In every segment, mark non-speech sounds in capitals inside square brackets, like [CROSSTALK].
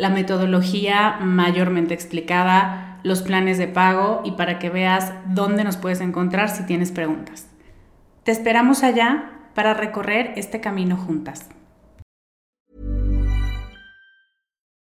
la metodología mayormente explicada, los planes de pago y para que veas dónde nos puedes encontrar si tienes preguntas. Te esperamos allá para recorrer este camino juntas.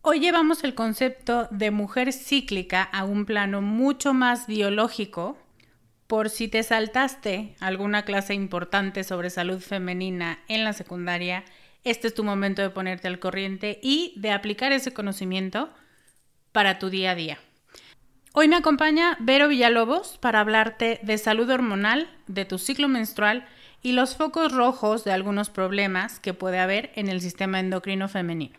Hoy llevamos el concepto de mujer cíclica a un plano mucho más biológico. Por si te saltaste alguna clase importante sobre salud femenina en la secundaria, este es tu momento de ponerte al corriente y de aplicar ese conocimiento para tu día a día. Hoy me acompaña Vero Villalobos para hablarte de salud hormonal, de tu ciclo menstrual y los focos rojos de algunos problemas que puede haber en el sistema endocrino femenino.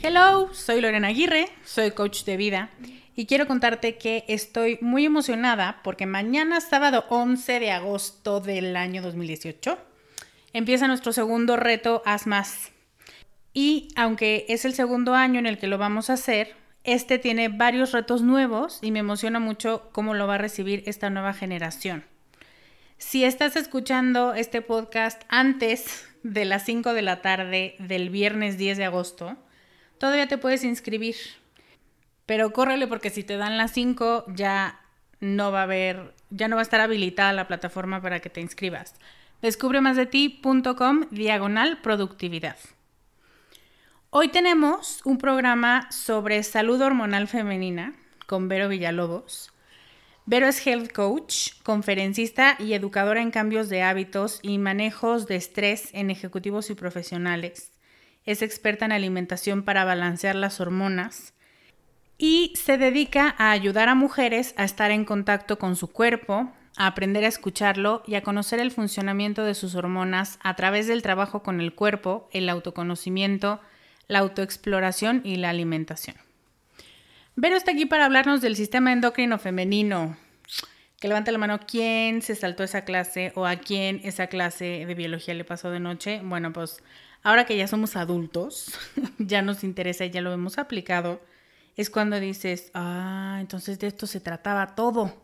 Hello, soy Lorena Aguirre, soy coach de vida y quiero contarte que estoy muy emocionada porque mañana, sábado 11 de agosto del año 2018, empieza nuestro segundo reto Haz Más. Y aunque es el segundo año en el que lo vamos a hacer, este tiene varios retos nuevos y me emociona mucho cómo lo va a recibir esta nueva generación. Si estás escuchando este podcast antes de las 5 de la tarde del viernes 10 de agosto, todavía te puedes inscribir. Pero córrele porque si te dan las 5 ya no va a haber, ya no va a estar habilitada la plataforma para que te inscribas. Descubremasdeti.com diagonal productividad. Hoy tenemos un programa sobre salud hormonal femenina con Vero Villalobos. Vero es health coach, conferencista y educadora en cambios de hábitos y manejos de estrés en ejecutivos y profesionales es experta en alimentación para balancear las hormonas y se dedica a ayudar a mujeres a estar en contacto con su cuerpo, a aprender a escucharlo y a conocer el funcionamiento de sus hormonas a través del trabajo con el cuerpo, el autoconocimiento, la autoexploración y la alimentación. Vero está aquí para hablarnos del sistema endocrino femenino. Que levante la mano quién se saltó esa clase o a quién esa clase de biología le pasó de noche. Bueno, pues ahora que ya somos adultos, [LAUGHS] ya nos interesa y ya lo hemos aplicado, es cuando dices, ah, entonces de esto se trataba todo.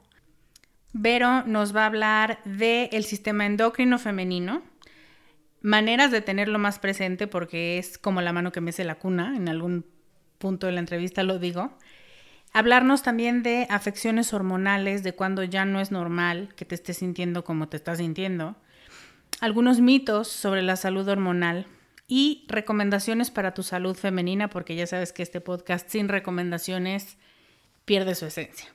Vero nos va a hablar del sistema endocrino femenino, maneras de tenerlo más presente porque es como la mano que mece la cuna, en algún punto de la entrevista lo digo. Hablarnos también de afecciones hormonales, de cuando ya no es normal que te estés sintiendo como te estás sintiendo. Algunos mitos sobre la salud hormonal y recomendaciones para tu salud femenina, porque ya sabes que este podcast sin recomendaciones pierde su esencia.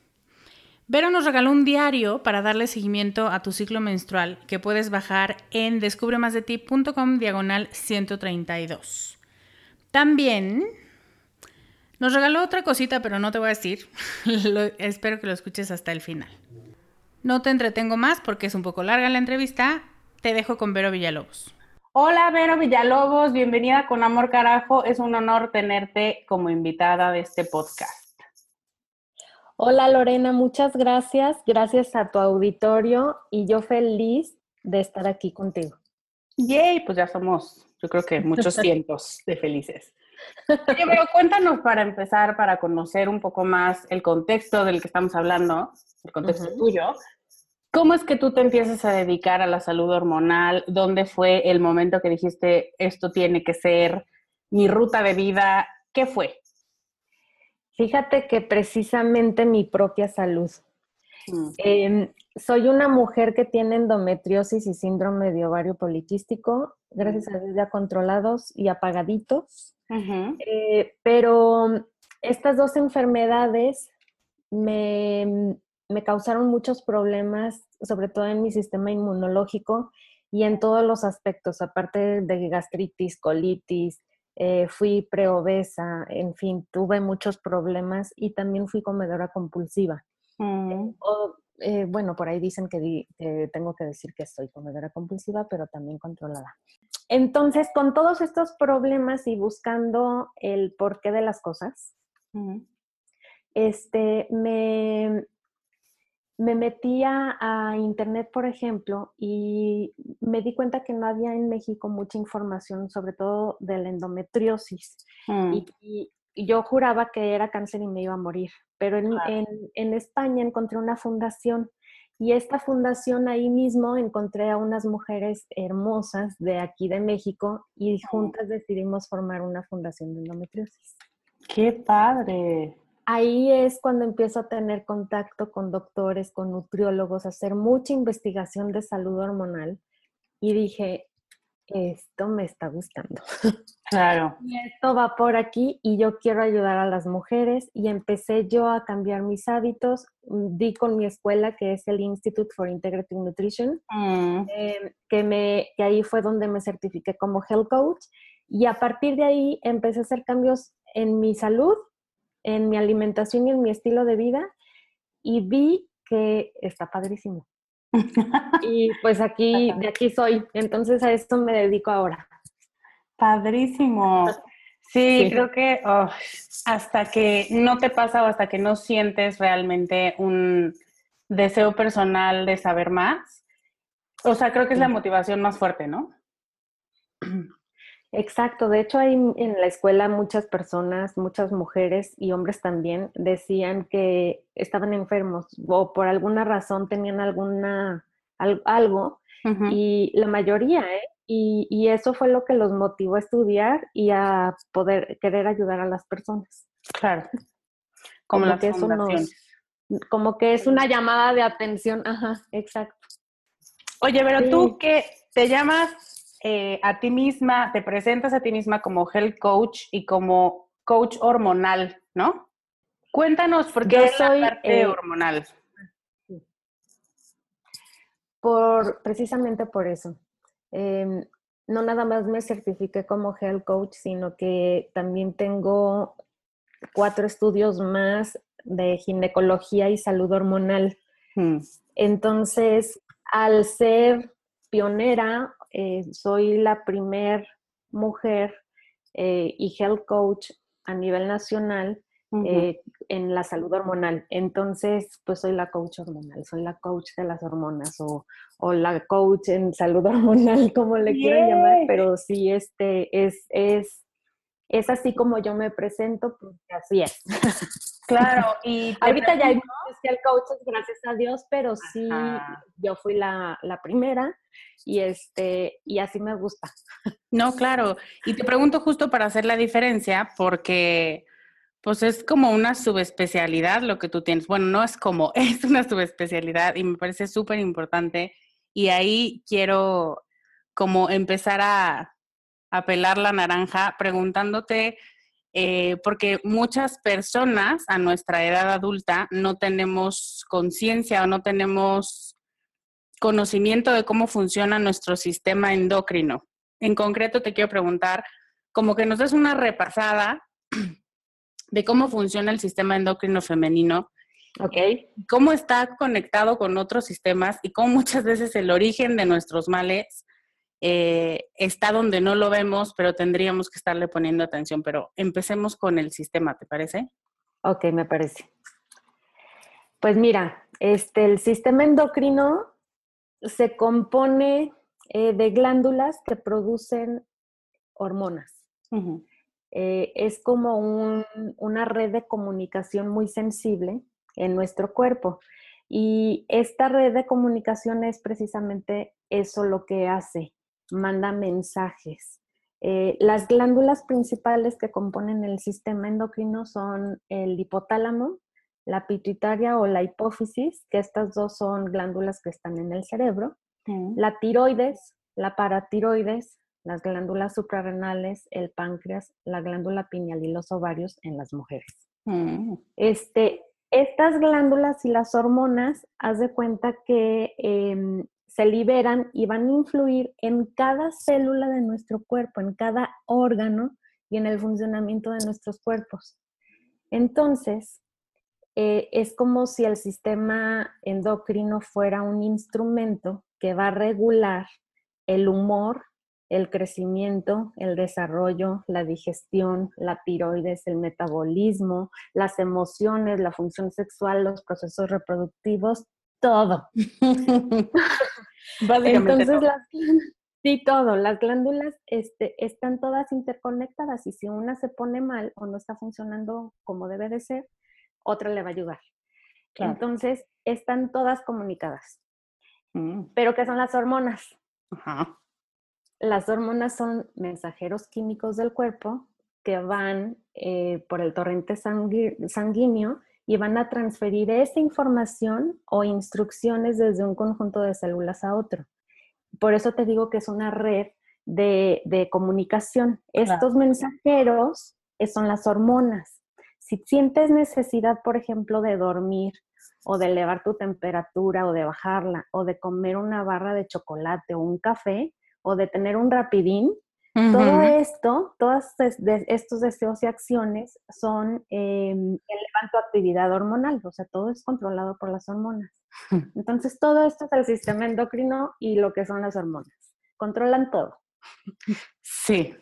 Vero nos regaló un diario para darle seguimiento a tu ciclo menstrual que puedes bajar en descubremasdeti.com diagonal 132. También nos regaló otra cosita, pero no te voy a decir. [LAUGHS] espero que lo escuches hasta el final. No te entretengo más porque es un poco larga la entrevista. Te dejo con Vero Villalobos. Hola Vero Villalobos, bienvenida con Amor Carajo. Es un honor tenerte como invitada de este podcast. Hola Lorena, muchas gracias. Gracias a tu auditorio y yo feliz de estar aquí contigo. Yay, pues ya somos, yo creo que muchos [LAUGHS] cientos de felices. Oye, pero cuéntanos para empezar, para conocer un poco más el contexto del que estamos hablando, el contexto tuyo. ¿Cómo es que tú te empiezas a dedicar a la salud hormonal? ¿Dónde fue el momento que dijiste, esto tiene que ser mi ruta de vida? ¿Qué fue? Fíjate que precisamente mi propia salud. Mm. Em, soy una mujer que tiene endometriosis y síndrome de ovario poliquístico, gracias mm. a Dios ya controlados y apagaditos. Eh, pero estas dos enfermedades me, me causaron muchos problemas, sobre todo en mi sistema inmunológico y en todos los aspectos, aparte de gastritis, colitis, eh, fui preobesa, en fin, tuve muchos problemas y también fui comedora compulsiva. Mm. Eh, bueno, por ahí dicen que tengo que decir que soy comedora compulsiva, pero también controlada. Entonces, con todos estos problemas y buscando el porqué de las cosas, este, me, me metía a internet, por ejemplo, y me di cuenta que no había en México mucha información, sobre todo de la endometriosis. Mm. Y, yo juraba que era cáncer y me iba a morir. Pero en, en España encontré una fundación y esta fundación ahí mismo encontré a unas mujeres hermosas de aquí de México y juntas decidimos formar una fundación de endometriosis. ¡Qué padre! Ahí es cuando empiezo a tener contacto con doctores, con nutriólogos, a hacer mucha investigación de salud hormonal y dije, esto me está gustando. Claro. [LAUGHS] Y esto va por aquí y yo quiero ayudar a las mujeres y empecé yo a cambiar mis hábitos. Di con mi escuela, que es el Institute for Integrative Nutrition, mm. em, que, me, que ahí fue donde me certifiqué como health coach. Y a partir de ahí empecé a hacer cambios en mi salud, en mi alimentación y en mi estilo de vida y vi que está padrísimo. y pues aquí, de aquí soy. Entonces a esto me dedico ahora. Padrísimo. Sí, creo que oh, hasta que no te pasa o hasta que no sientes realmente un deseo personal de saber más, o sea, creo que es la motivación más fuerte, ¿no? [CLEARS THROAT] Exacto, de hecho hay en la escuela muchas personas, muchas mujeres y hombres también decían que estaban enfermos o por alguna razón tenían alguna algo y la mayoría, ¿eh? Y, eso fue lo que los motivó a estudiar y a poder querer ayudar a las personas. Claro. Como, la que como que es una llamada de atención, ajá, exacto. Oye, pero tú que te llamas eh, a ti misma, te presentas a ti misma como health coach y como coach hormonal, ¿no? Cuéntanos por qué soy la parte eh, hormonal. Por, precisamente por eso. Em, no nada más me certifiqué como health coach, sino que también tengo cuatro estudios más de ginecología y salud hormonal. Hmm. Entonces, al ser pionera, eh, soy la primer mujer eh, y health coach a nivel nacional eh, en la salud hormonal. Entonces, pues soy la coach hormonal, soy la coach de las hormonas o, la coach en salud [LAUGHS] hormonal, como le quieran llamar, pero sí, este es, es es así como yo me presento, porque así es. [LAUGHS] Claro, y ahorita ya hay el coaches, gracias a Dios, pero sí, yo fui la, la, primera y este, y así me gusta. No, claro. Y te pregunto justo para hacer la diferencia, porque pues es como una subespecialidad lo que tú tienes. Bueno, no es como, [LAUGHS] es una subespecialidad y me parece súper importante. Y ahí quiero como empezar a, a pelar la naranja preguntándote, eh, porque muchas personas a nuestra edad adulta no tenemos conciencia o no tenemos conocimiento de cómo funciona nuestro sistema endocrino. En concreto, te quiero preguntar, como que nos des una repasada [CLEARS THROAT] de cómo funciona el sistema endocrino femenino. Ok. Cómo está conectado con otros sistemas y cómo muchas veces el origen de nuestros males eh, está donde no lo vemos, pero tendríamos que estarle poniendo atención. Pero empecemos con el sistema, ¿te parece? Ok, me parece. Pues mira, este, el sistema endocrino se compone eh, de glándulas que producen hormonas. Eh, es como una red de comunicación muy sensible en nuestro cuerpo. Y esta red de comunicación es precisamente eso lo que hace, manda mensajes. Eh, las glándulas principales que componen el sistema endocrino son el hipotálamo, la pituitaria o la hipófisis, que estas dos son glándulas que están en el cerebro, la tiroides, la paratiroides, las glándulas suprarrenales, el páncreas, la glándula pineal y los ovarios en las mujeres. Mm. Este, estas glándulas y las hormonas, haz de cuenta que em, se liberan y van a influir en cada célula de nuestro cuerpo, en cada órgano y en el funcionamiento de nuestros cuerpos. Entonces, eh, es como si el sistema endocrino fuera un instrumento que va a regular el humor el crecimiento, el desarrollo, la digestión, la tiroides, el metabolismo, las emociones, la función sexual, los procesos reproductivos, todo. [LAUGHS] Entonces, todo. Las, sí, todo. Las glándulas este, están todas interconectadas y si una se pone mal o no está funcionando como debe de ser, otra le va a ayudar. Entonces, están todas comunicadas. Mm. Pero ¿qué son las hormonas? Ajá. Las hormonas son mensajeros químicos del cuerpo que van eh, por el torrente sanguíneo y van a transferir esa información o instrucciones desde un conjunto de células a otro. Por eso te digo que es una red de, comunicación. Estos mensajeros son las hormonas. Si sientes necesidad, por ejemplo, de dormir o de elevar tu temperatura o de bajarla o de comer una barra de chocolate o un café, o de tener un rapidín, todo esto, todos estos deseos y acciones son, eh, elevan tu actividad hormonal, o sea, todo es controlado por las hormonas. [LAUGHS] Entonces, todo esto es el sistema endocrino y lo que son las hormonas. Controlan todo. Sí.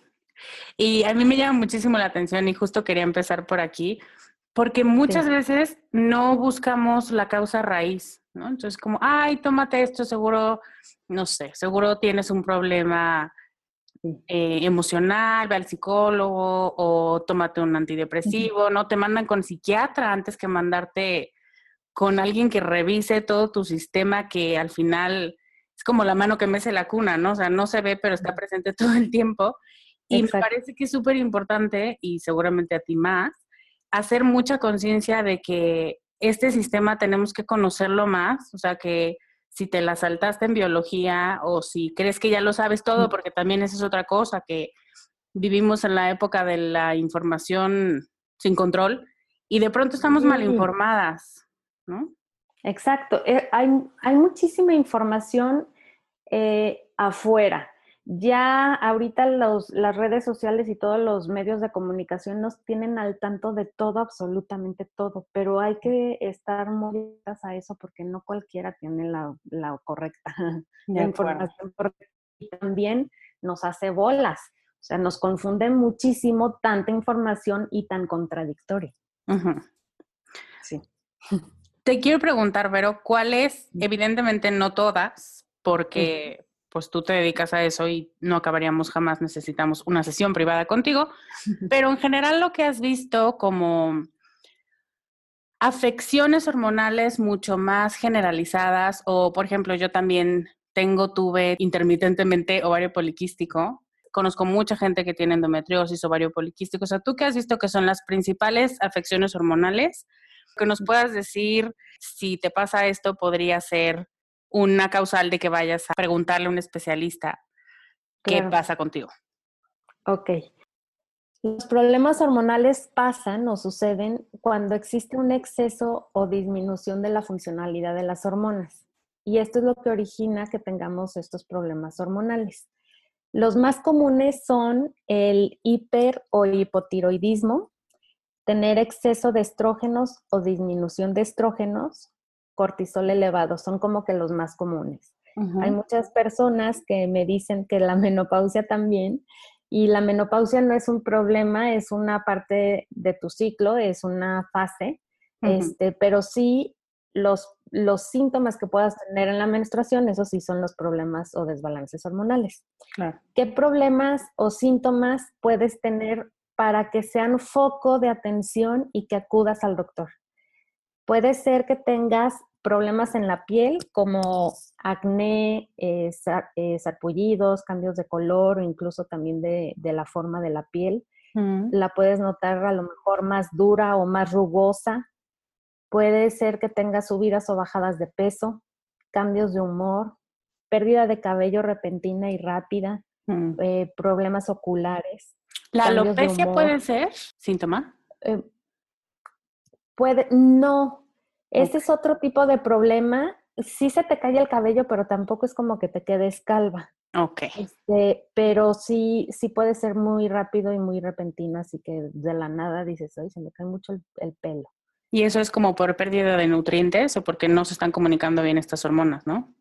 Y a mí me llama muchísimo la atención y justo quería empezar por aquí, porque muchas veces no buscamos la causa raíz, ¿no? Entonces, como, ay, tómate esto, seguro no sé, seguro tienes un problema eh, emocional, ve al psicólogo o tómate un antidepresivo, ¿no? Te mandan con psiquiatra antes que mandarte con alguien que revise todo tu sistema que al final es como la mano que mece la cuna, ¿no? O sea, no se ve, pero está presente todo el tiempo. Y me parece que es súper importante, y seguramente a ti más, hacer mucha conciencia de que este sistema tenemos que conocerlo más, o sea, que si te la saltaste en biología o si crees que ya lo sabes todo, porque también esa es otra cosa, que vivimos en la época de la información sin control y de pronto estamos mal informadas, ¿no? Exacto, eh, hay, hay muchísima información eh, afuera ya ahorita las redes sociales y todos los medios de comunicación nos tienen al tanto de todo, absolutamente todo, pero hay que estar muy a eso porque no cualquiera tiene la, correcta [LAUGHS] la información y también nos hace bolas, o sea, nos confunde muchísimo tanta información y tan contradictoria. Sí. Te quiero preguntar, Vero, ¿cuáles, evidentemente no todas, porque pues tú te dedicas a eso y no acabaríamos jamás, necesitamos una sesión privada contigo, [LAUGHS] pero en general lo que has visto como afecciones hormonales mucho más generalizadas o, por ejemplo, yo también tengo, tuve intermitentemente ovario poliquístico. Conozco mucha gente que tiene endometriosis, ovario poliquístico. O sea, ¿tú qué has visto que son las principales afecciones hormonales? Que nos puedas decir si te pasa esto, podría ser una causal de que vayas a preguntarle a un especialista qué pasa contigo. Ok. Los problemas hormonales pasan o suceden cuando existe un exceso o disminución de la funcionalidad de las hormonas. Y esto es lo que origina que tengamos estos problemas hormonales. Los más comunes son el hiper o hipotiroidismo, tener exceso de estrógenos o disminución de estrógenos, cortisol elevado, son como que los más comunes. Hay muchas personas que me dicen que la [LAUGHS] menopausia también, y la menopausia no es un problema, es una parte de tu ciclo, es una fase, este, pero sí los, los síntomas que puedas tener en la menstruación, esos sí son los problemas o desbalances hormonales. ¿Qué problemas o síntomas puedes tener para que sean foco de atención y que acudas al doctor? Puede ser que tengas problemas en la piel como acné, eh, eh, sarpullidos, cambios de color o incluso también de, la forma de la piel. Mm. La puedes notar a lo mejor más dura o más rugosa. Puede ser que tenga subidas o bajadas de peso, cambios de humor, pérdida de cabello repentina y rápida, mm. eh, problemas oculares. ¿La alopecia puede ser síntoma? puede, no, ese es otro tipo de problema. Sí se te cae el cabello, pero tampoco es como que te quedes calva. Ok. Este, pero sí, sí puede ser muy rápido y muy repentino, así que de la nada dices, ay, se me cae mucho el, pelo. Y eso es como por pérdida de nutrientes o porque no se están comunicando bien estas hormonas, ¿no?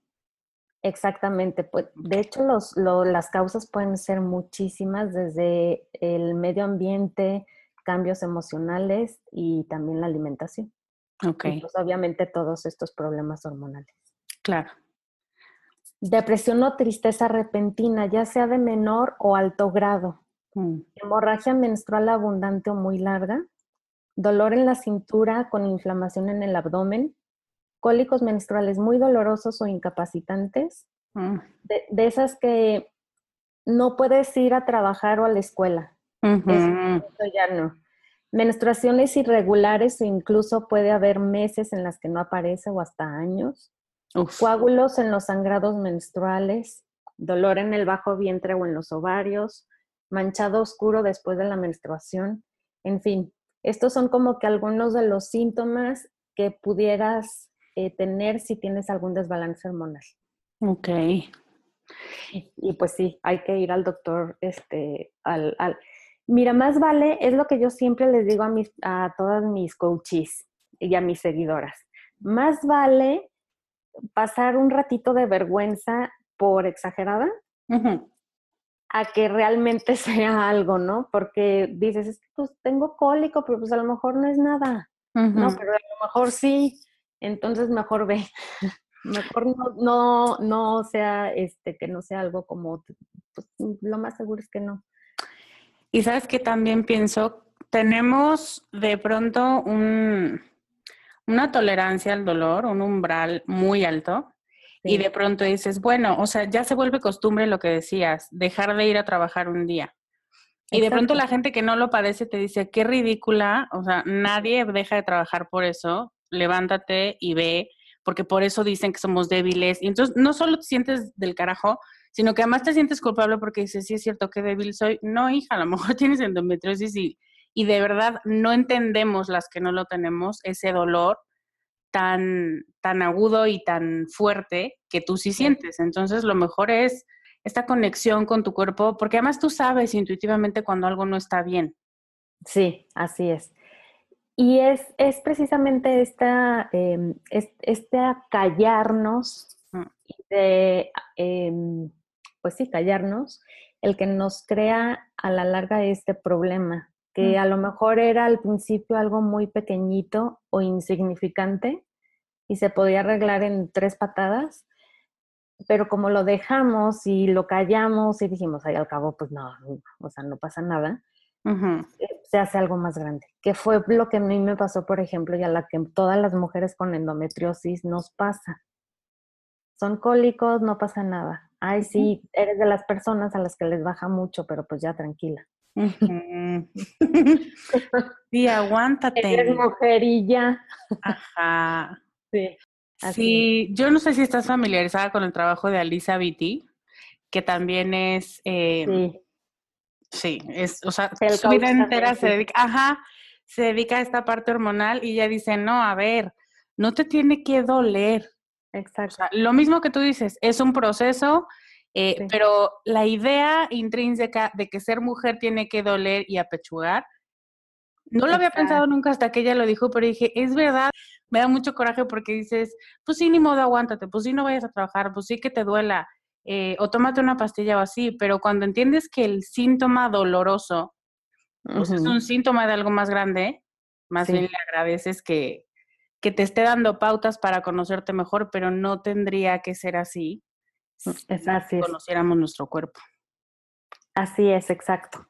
Exactamente. Pues, de hecho, los, las causas pueden ser muchísimas, desde el medio ambiente, cambios emocionales y también la alimentación. Ok. pues obviamente todos estos problemas hormonales. Claro. Depresión o tristeza repentina, ya sea de menor o alto grado. Mm. Hemorragia menstrual abundante o muy larga. Dolor en la cintura con inflamación en el abdomen. Cólicos menstruales muy dolorosos o incapacitantes. Mm. De, esas que no puedes ir a trabajar o a la escuela. eso ya no menstruaciones irregulares incluso puede haber meses en las que no aparece o hasta años, coágulos en los sangrados menstruales, dolor en el bajo vientre o en los ovarios, manchado oscuro después de la menstruación, en fin, estos son como que algunos de los síntomas que pudieras eh, tener si tienes algún desbalance hormonal. Ok. Y, pues sí, hay que ir al doctor, este, al Mira, más vale, es lo que yo siempre les digo a, mis, a todas mis coaches y a mis seguidoras. Más vale pasar un ratito de vergüenza por exagerada a que realmente [LAUGHS] sea algo, ¿no? Porque dices, es que pues tengo cólico, pero pues a lo mejor no es nada, ¿no? Pero a lo mejor sí, entonces mejor ve. [LAUGHS] mejor no, no, no sea, este, que no sea algo como, pues lo más seguro es que no. Y sabes que también pienso, tenemos de pronto un, una tolerancia al dolor, un umbral muy alto. Y de pronto dices, bueno, o sea, ya se vuelve costumbre lo que decías, dejar de ir a trabajar un día. Y de pronto la gente que no lo padece te dice, qué ridícula, o sea, nadie deja de trabajar por eso, levántate y ve, porque por eso dicen que somos débiles. Y entonces no solo te sientes del carajo, sino que además te sientes culpable porque dices, sí es cierto que débil soy. No, hija, a lo [LAUGHS] mejor tienes endometriosis y, y de verdad no entendemos las que no lo tenemos, ese dolor tan, tan agudo y tan fuerte que tú sí sientes. Entonces, lo mejor es esta conexión con tu cuerpo, porque además tú sabes intuitivamente cuando algo no está bien. Sí, así es. Y es, es precisamente esta, eh, este callarnos mm. de em, pues sí, callarnos, el que nos crea a la larga este problema, que a lo mejor era al principio algo muy pequeñito o insignificante y se podía arreglar en tres patadas, pero como lo dejamos y lo callamos y dijimos, ahí al cabo, pues no, o sea, no pasa nada, eh, se hace algo más grande. Que fue lo que a mí me pasó, por ejemplo, y a la que todas las mujeres con endometriosis nos pasa. Son cólicos, no pasa nada. Ay, sí, eres de las personas a las que les baja mucho, pero pues ya tranquila. [LAUGHS] sí, aguántate. Eres mujerilla. Ajá. [LAUGHS] Sí. Sí, yo no sé si estás familiarizada con el trabajo de Alisa Vitti, que también es... Eh, sí. Sí, es, o sea, su vida entera se dedica, ajá, se dedica a esta parte hormonal y ella dice, no, a ver, no te tiene que doler. Exacto. lo mismo que tú dices, es un proceso, eh, pero la idea intrínseca de que ser mujer tiene que doler y apechugar, no lo había pensado nunca hasta que ella lo dijo, pero dije, es verdad, me da mucho coraje porque dices, pues sí, ni modo, aguántate, pues sí, no vayas a trabajar, pues sí que te duela, eh, o tómate una pastilla o así, pero cuando entiendes que el síntoma doloroso pues es un síntoma de algo más grande, más bien le agradeces que, que te esté dando pautas para conocerte mejor, pero no tendría que ser así mm, si conociéramos nuestro cuerpo. Así es, exacto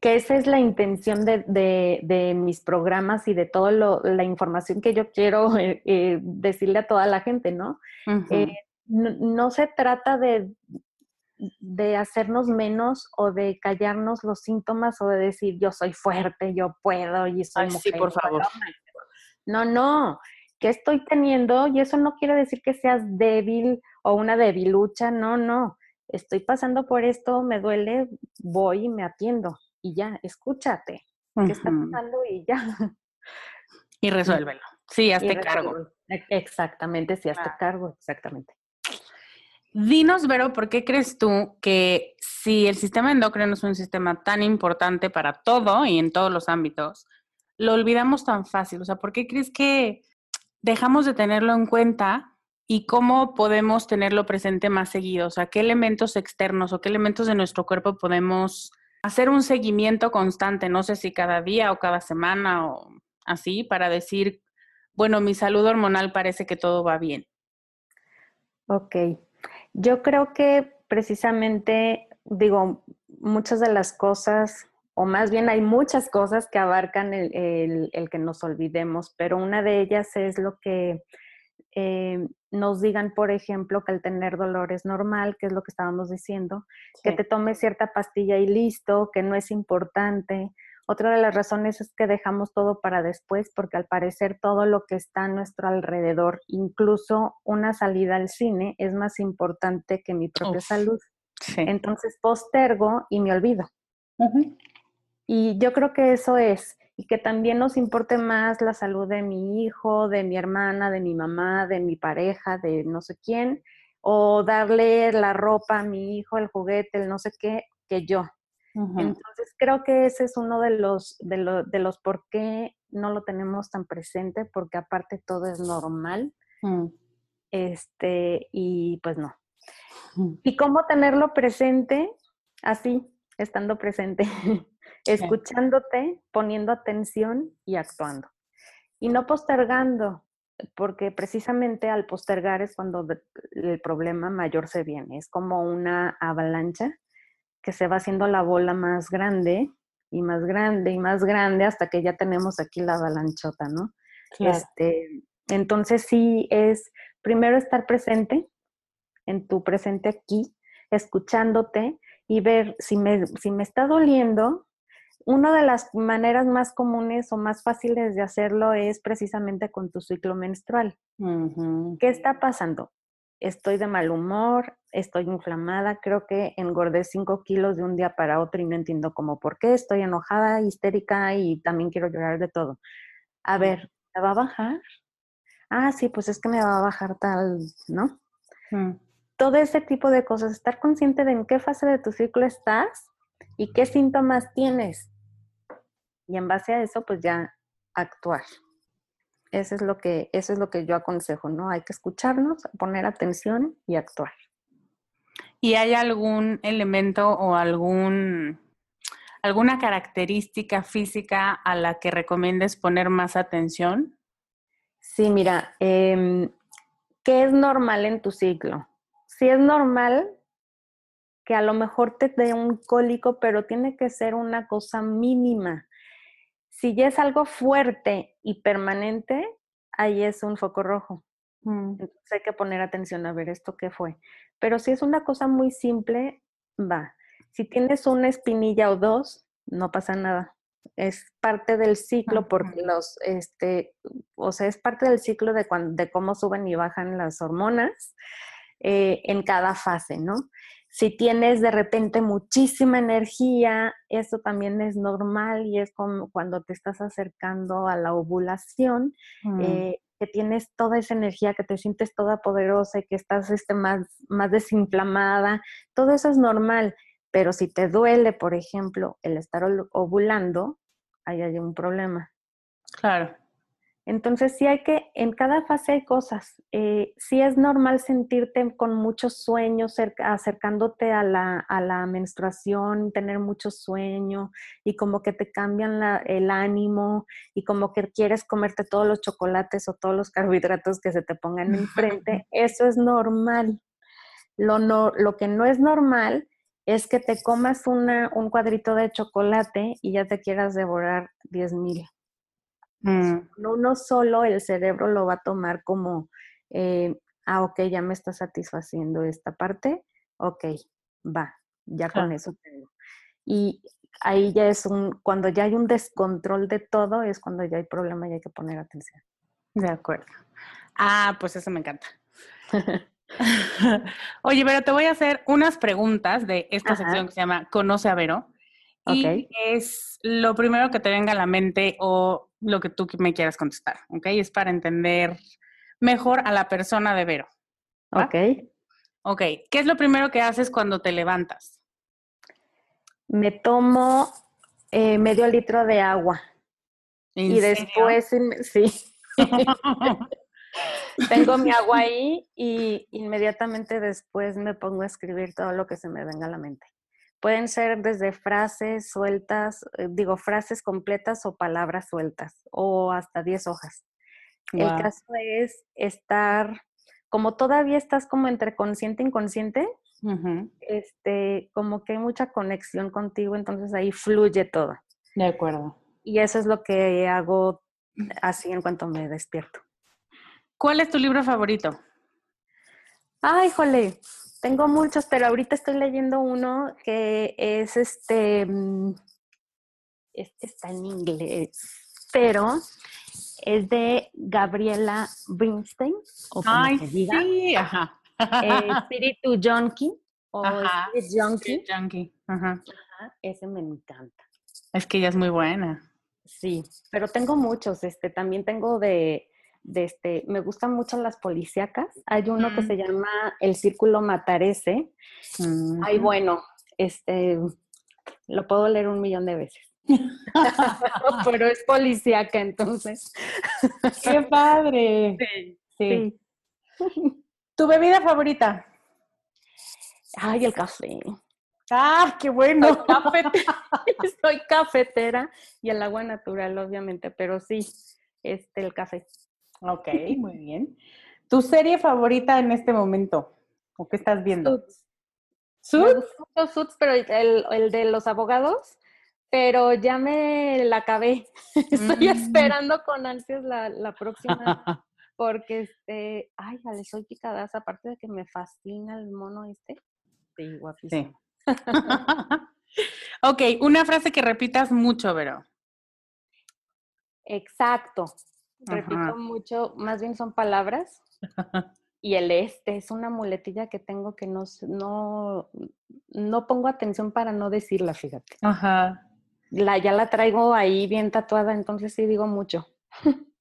que esa es la intención de, de, mis programas y de toda la información que yo quiero eh, eh, decirle a toda la gente, ¿no? Eh, ¿no? se trata de, de hacernos menos o de callarnos los síntomas o de decir yo soy fuerte, yo puedo y soy Ay, Sí, por favor. No, no, ¿qué estoy teniendo? Y eso no quiere decir que seas débil o una debilucha, no, no. Estoy pasando por esto, me duele, voy y me atiendo y ya, escúchate, qué está pasando y ya. Y [LAUGHS] resuélvelo. Sí, hazte cargo. E, exactamente, sí, hazte cargo, exactamente. Dinos, Vero, ¿por qué crees tú que si el sistema endocrino es un sistema tan importante para todo y en todos los ámbitos, lo olvidamos tan fácil? O sea, ¿por qué crees que dejamos de tenerlo en cuenta y cómo podemos tenerlo presente más seguido? O sea, ¿qué elementos externos o qué elementos de nuestro cuerpo podemos hacer un seguimiento constante, no sé si cada día o cada semana o así, para decir, bueno, mi salud hormonal parece que todo va bien. Ok, yo creo que precisamente, digo, muchas de las cosas, o más bien hay muchas cosas que abarcan el, el que nos olvidemos, pero una de ellas es lo que eh, nos digan, por ejemplo, que el tener dolor es normal, que es lo que estábamos diciendo, que te tomes cierta pastilla y listo, que no es importante. Otra de las razones es que dejamos todo para después, porque al parecer todo lo que está a nuestro alrededor, incluso una salida al cine, es más importante que mi propia salud. Entonces postergo y me olvido. Y yo creo que eso es y que también nos importe más la salud de mi hijo, de mi hermana, de mi mamá, de mi pareja, de no sé quién, o darle la ropa a mi hijo, el juguete, el no sé qué, que yo. Entonces creo que ese es uno de los, de, de, los por qué no lo tenemos tan presente, porque aparte todo es normal. Mm. Este, y pues no. ¿Y cómo tenerlo presente? Así, estando presente. [LAUGHS] escuchándote, poniendo atención y actuando. Y no postergando, porque precisamente al postergar es cuando el problema mayor se viene. Es como una avalancha que se va haciendo la bola más grande y más grande y más grande hasta que ya tenemos aquí la avalanchota, ¿no? Este, entonces sí es primero estar presente, en tu presente aquí, escuchándote y ver si me, si me está doliendo, una de las maneras más comunes o más fáciles de hacerlo es precisamente con tu ciclo menstrual. ¿Qué está pasando? Estoy de mal humor, estoy inflamada, creo que engordé 5 kilos de un día para otro y no entiendo cómo por qué, estoy enojada, histérica y también quiero llorar de todo. A ver, ¿te va a bajar? Ah, sí, pues es que me va a bajar tal, ¿no? Mm. Todo ese tipo de cosas, estar consciente de en qué fase de tu ciclo estás y qué síntomas tienes y en base a eso, pues ya actuar. Eso es lo que, eso es lo que yo aconsejo, ¿no? Hay que escucharnos, poner atención y actuar. ¿Y hay algún elemento o algún alguna característica física a la que recomiendes poner más atención? Sí, mira, em, ¿qué es normal en tu ciclo? sí es normal que a lo mejor te dé un cólico, pero tiene que ser una cosa mínima. Si ya es algo fuerte y permanente, ahí es un foco rojo. Mm. Entonces hay que poner atención a ver esto qué fue. Pero si es una cosa muy simple, va. Si tienes una espinilla o dos, no pasa nada. Es parte del ciclo porque los, este, o sea, es parte del ciclo de, cuando, de cómo suben y bajan las hormonas eh, en cada fase, ¿no? Si tienes de repente muchísima energía, eso también es normal y es como cuando te estás acercando a la ovulación, mm. eh, que tienes toda esa energía, que te sientes toda poderosa y que estás este, más, más desinflamada, todo eso es normal. Pero si te duele, por ejemplo, el estar ovulando, ahí hay un problema. Claro. Entonces sí hay que, en cada fase hay cosas. Eh, sí es normal sentirte con muchos sueños acercándote a la, a la, menstruación, tener mucho sueño y como que te cambian el ánimo y como que quieres comerte todos los chocolates o todos los [LAUGHS] carbohidratos que se te pongan enfrente. [LAUGHS] Eso es normal. Lo, no, lo que no es normal es que te comas una, un cuadrito de chocolate y ya te quieras devorar 10 mil. Mm. No, solo el cerebro lo va a tomar como, eh, ah, ok, ya me está satisfaciendo esta parte, ok, va, ya con eso tengo. Y ahí ya es un, cuando ya hay un descontrol de todo, es cuando ya hay problema y hay que poner atención. De acuerdo. Ah, pues eso me encanta. [LAUGHS] [LAUGHS] Oye, pero te voy a hacer unas preguntas de esta sección que se llama Conoce a Vero. Y es lo primero que te venga a la mente o lo que tú me quieras contestar, ¿ok? Es para entender mejor a la persona de Vero. Ok. Ok, ¿qué es lo primero que haces cuando te levantas? Me tomo eh, medio litro de agua. y después, sí. [LAUGHS] Tengo mi agua ahí y inmediatamente después me pongo a escribir todo lo que se me venga a la mente. Pueden ser desde frases sueltas, eh, digo, frases completas o palabras sueltas, o hasta 10 hojas. El caso es estar, como todavía estás como entre consciente e inconsciente, este, como que hay mucha conexión contigo, entonces ahí fluye todo. De acuerdo. Y eso es lo que hago así en cuanto me despierto. ¿Cuál es tu libro favorito? Ay, jole, tengo muchos, pero ahorita estoy leyendo uno que es este, mm, este está en inglés, pero es de Gabriela Brinstein, o como Ay, diga. Sí, ajá. Eh, Espíritu Junkie o ajá, Junkie. Junkie. Ajá. Ese me encanta. Es que ella es muy buena. Sí, pero tengo muchos. Este, también tengo de este, me gustan mucho las policíacas. Hay uno que se llama El Círculo Matarese. Ay, bueno, este, lo puedo leer un millón de veces. [LAUGHS] [LAUGHS] Pero es policíaca, entonces. ¡Qué padre! Sí, [LAUGHS] ¿Tu bebida favorita? Ay, el café. ¡Ah, qué bueno! Soy cafetera, Soy cafetera y el agua natural, obviamente, pero sí, este, el café. Ok, muy bien. ¿Tu serie favorita en este momento? ¿O qué estás viendo? Suits. ¿Suits? Suits, pero el, de los abogados, pero ya me la acabé. [LAUGHS] Estoy mm. esperando con ansias la, próxima, [LAUGHS] porque, este, ay, le soy picadas, aparte de que me fascina el mono este. Sí, guapísimo. Sí. [LAUGHS] ok, una frase que repitas mucho, Vero. Exacto repito mucho, más bien son palabras. [LAUGHS] y el este es una muletilla que tengo que no, no, no pongo atención para no decirla, fíjate. Ajá. La, ya la traigo ahí bien tatuada, entonces sí digo mucho. [LAUGHS]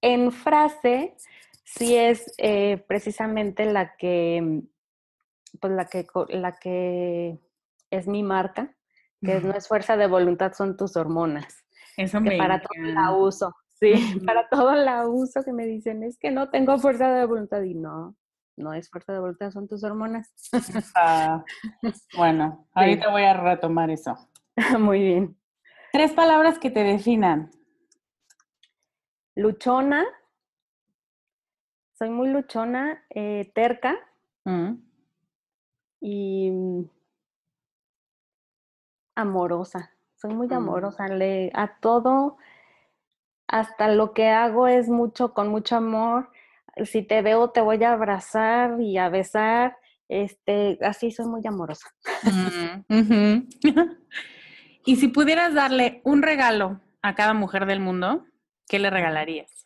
en frase, sí es eh, precisamente la que, pues la que, la que es mi marca, que no es fuerza de voluntad, son tus hormonas. Eso que para todo la uso. Sí, [LAUGHS] para todo la uso que me dicen, es que no tengo fuerza de voluntad y no, no es fuerza de voluntad, son tus hormonas. Ah, bueno, [LAUGHS] ahorita voy a retomar eso. [LAUGHS] Muy bien. Tres palabras que te definan. Luchona. Soy muy luchona, eh, terca. Mm. y amorosa. Soy muy mm. amorosa. Le, a todo, hasta lo que hago es mucho, con mucho amor. Si te veo, te voy a abrazar y a besar. Este, así soy muy amorosa. Mm, [LAUGHS] y si pudieras darle un regalo a cada mujer del mundo, ¿qué le regalarías?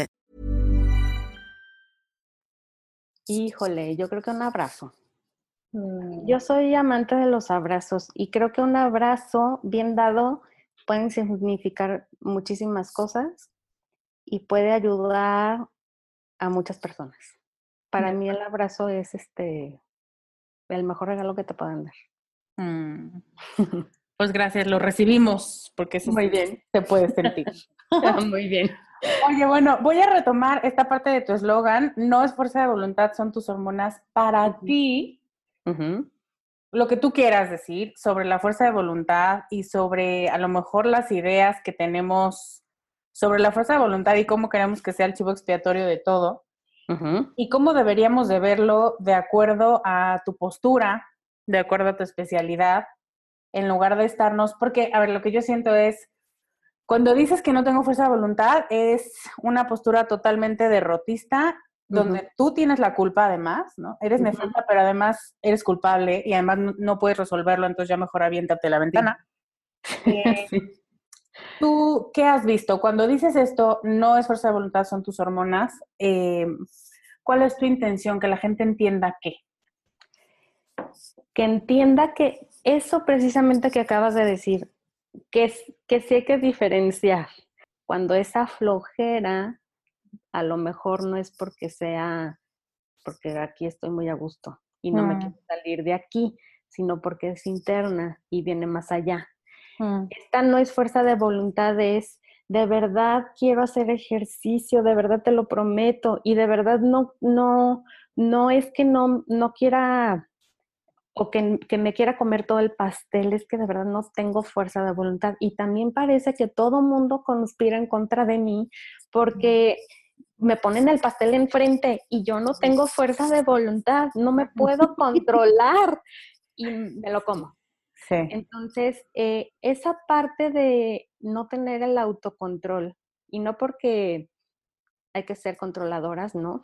Híjole, yo creo que un abrazo. Mm. Yo soy amante de los abrazos y creo que un abrazo bien dado puede significar muchísimas cosas y puede ayudar a muchas personas. Para mí el abrazo es este el mejor regalo que te puedan dar. Mm. [LAUGHS] Pues gracias, lo recibimos porque eso muy bien se puede sentir. [LAUGHS] muy bien. Oye, bueno, voy a retomar esta parte de tu eslogan. No es fuerza de voluntad, son tus hormonas. Para ti, lo que tú quieras decir sobre la fuerza de voluntad y sobre a lo mejor las ideas que tenemos sobre la fuerza de voluntad y cómo queremos que sea el chivo expiatorio de todo. Y cómo deberíamos de verlo de acuerdo a tu postura, de acuerdo a tu especialidad, en lugar de estarnos, porque, a ver, lo que yo siento es, cuando dices que no tengo fuerza de voluntad, es una postura totalmente derrotista, donde tú tienes la culpa además, ¿no? Eres nefasta, pero además eres culpable y además no, puedes resolverlo, entonces ya mejor aviéntate la ventana. [LAUGHS] Eh, ¿Tú qué has visto? Cuando dices esto, no es fuerza de voluntad, son tus hormonas. Eh, ¿Cuál es tu intención? Que la gente entienda qué. Que entienda que eso precisamente que acabas de decir, que, que sí hay que diferenciar. Cuando esa flojera, a lo mejor no es porque sea, porque aquí estoy muy a gusto y no me mm. quiero salir de aquí, sino porque es interna y viene más allá. Mm. Esta no es fuerza de voluntad, es de verdad quiero hacer ejercicio, de verdad te lo prometo, y de verdad no, no, no es que no, no quiera o que, me quiera comer todo el pastel, es que de verdad no tengo fuerza de voluntad. Y también parece que todo mundo conspira en contra de mí porque me ponen el pastel enfrente y yo no tengo fuerza de voluntad, no me [LAUGHS] puedo controlar y me lo como. Sí. Entonces, eh, esa parte de no tener el autocontrol, y no porque hay que ser controladoras, ¿no?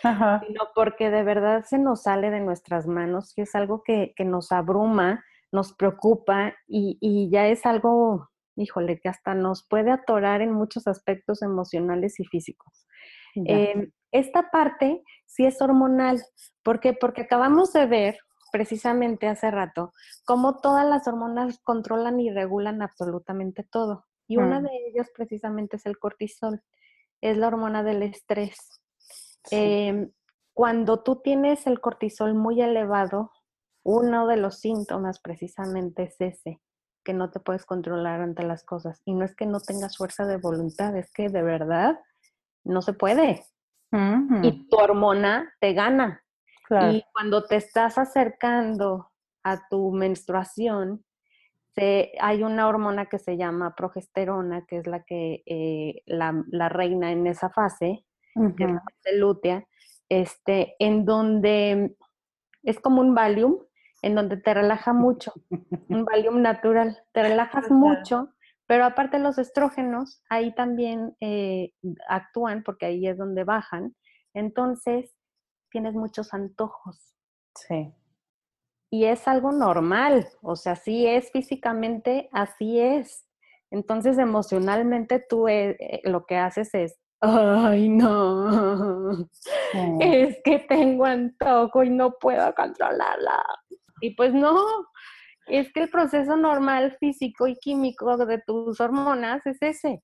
Sino porque de verdad se nos sale de nuestras manos y es algo que, nos abruma, nos preocupa y, ya es algo, híjole, que hasta nos puede atorar en muchos aspectos emocionales y físicos. Em, esta parte sí es hormonal. ¿Por qué? Porque acabamos de ver precisamente hace rato cómo todas las hormonas controlan y regulan absolutamente todo. Y una mm. de ellas precisamente es el cortisol, es la hormona del estrés. Em, cuando tú tienes el cortisol muy elevado, uno de los síntomas precisamente es ese, que no te puedes controlar ante las cosas. Y no es que no tengas fuerza de voluntad, es que de verdad no se puede. Y tu hormona te gana. Y cuando te estás acercando a tu menstruación, hay una hormona que se llama progesterona, que es la que eh, la, la, reina en esa fase, lútea, este, en donde es como un Valium, en donde te relaja mucho, un Valium natural, te relajas mucho, pero aparte los estrógenos ahí también eh, actúan porque ahí es donde bajan, entonces tienes muchos antojos. Sí. Y es algo normal, o sea, así es físicamente, así es. Entonces emocionalmente tú eh, eh, lo que haces es ay, no, es que tengo antojo y no puedo controlarla. Y pues no, es que el proceso normal físico y químico de tus hormonas es ese.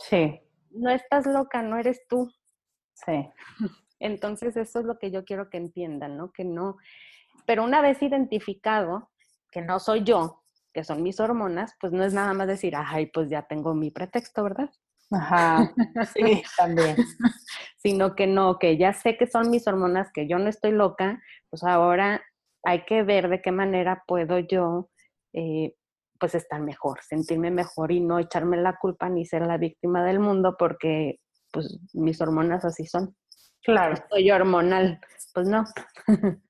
Sí. No estás loca, no eres tú. Sí. Entonces, eso es lo que yo quiero que entiendan, ¿no? Que no, pero una vez identificado que no soy yo, que son mis hormonas, pues no es nada más decir, ay, pues ya tengo mi pretexto, ¿verdad? Ajá, sí, [LAUGHS] también. Sino que no, que ya sé que son mis hormonas, que yo no estoy loca, pues ahora hay que ver de qué manera puedo yo, eh, pues estar mejor, sentirme mejor y no echarme la culpa ni ser la víctima del mundo porque, pues, mis hormonas así son. Claro. Soy hormonal. Pues no.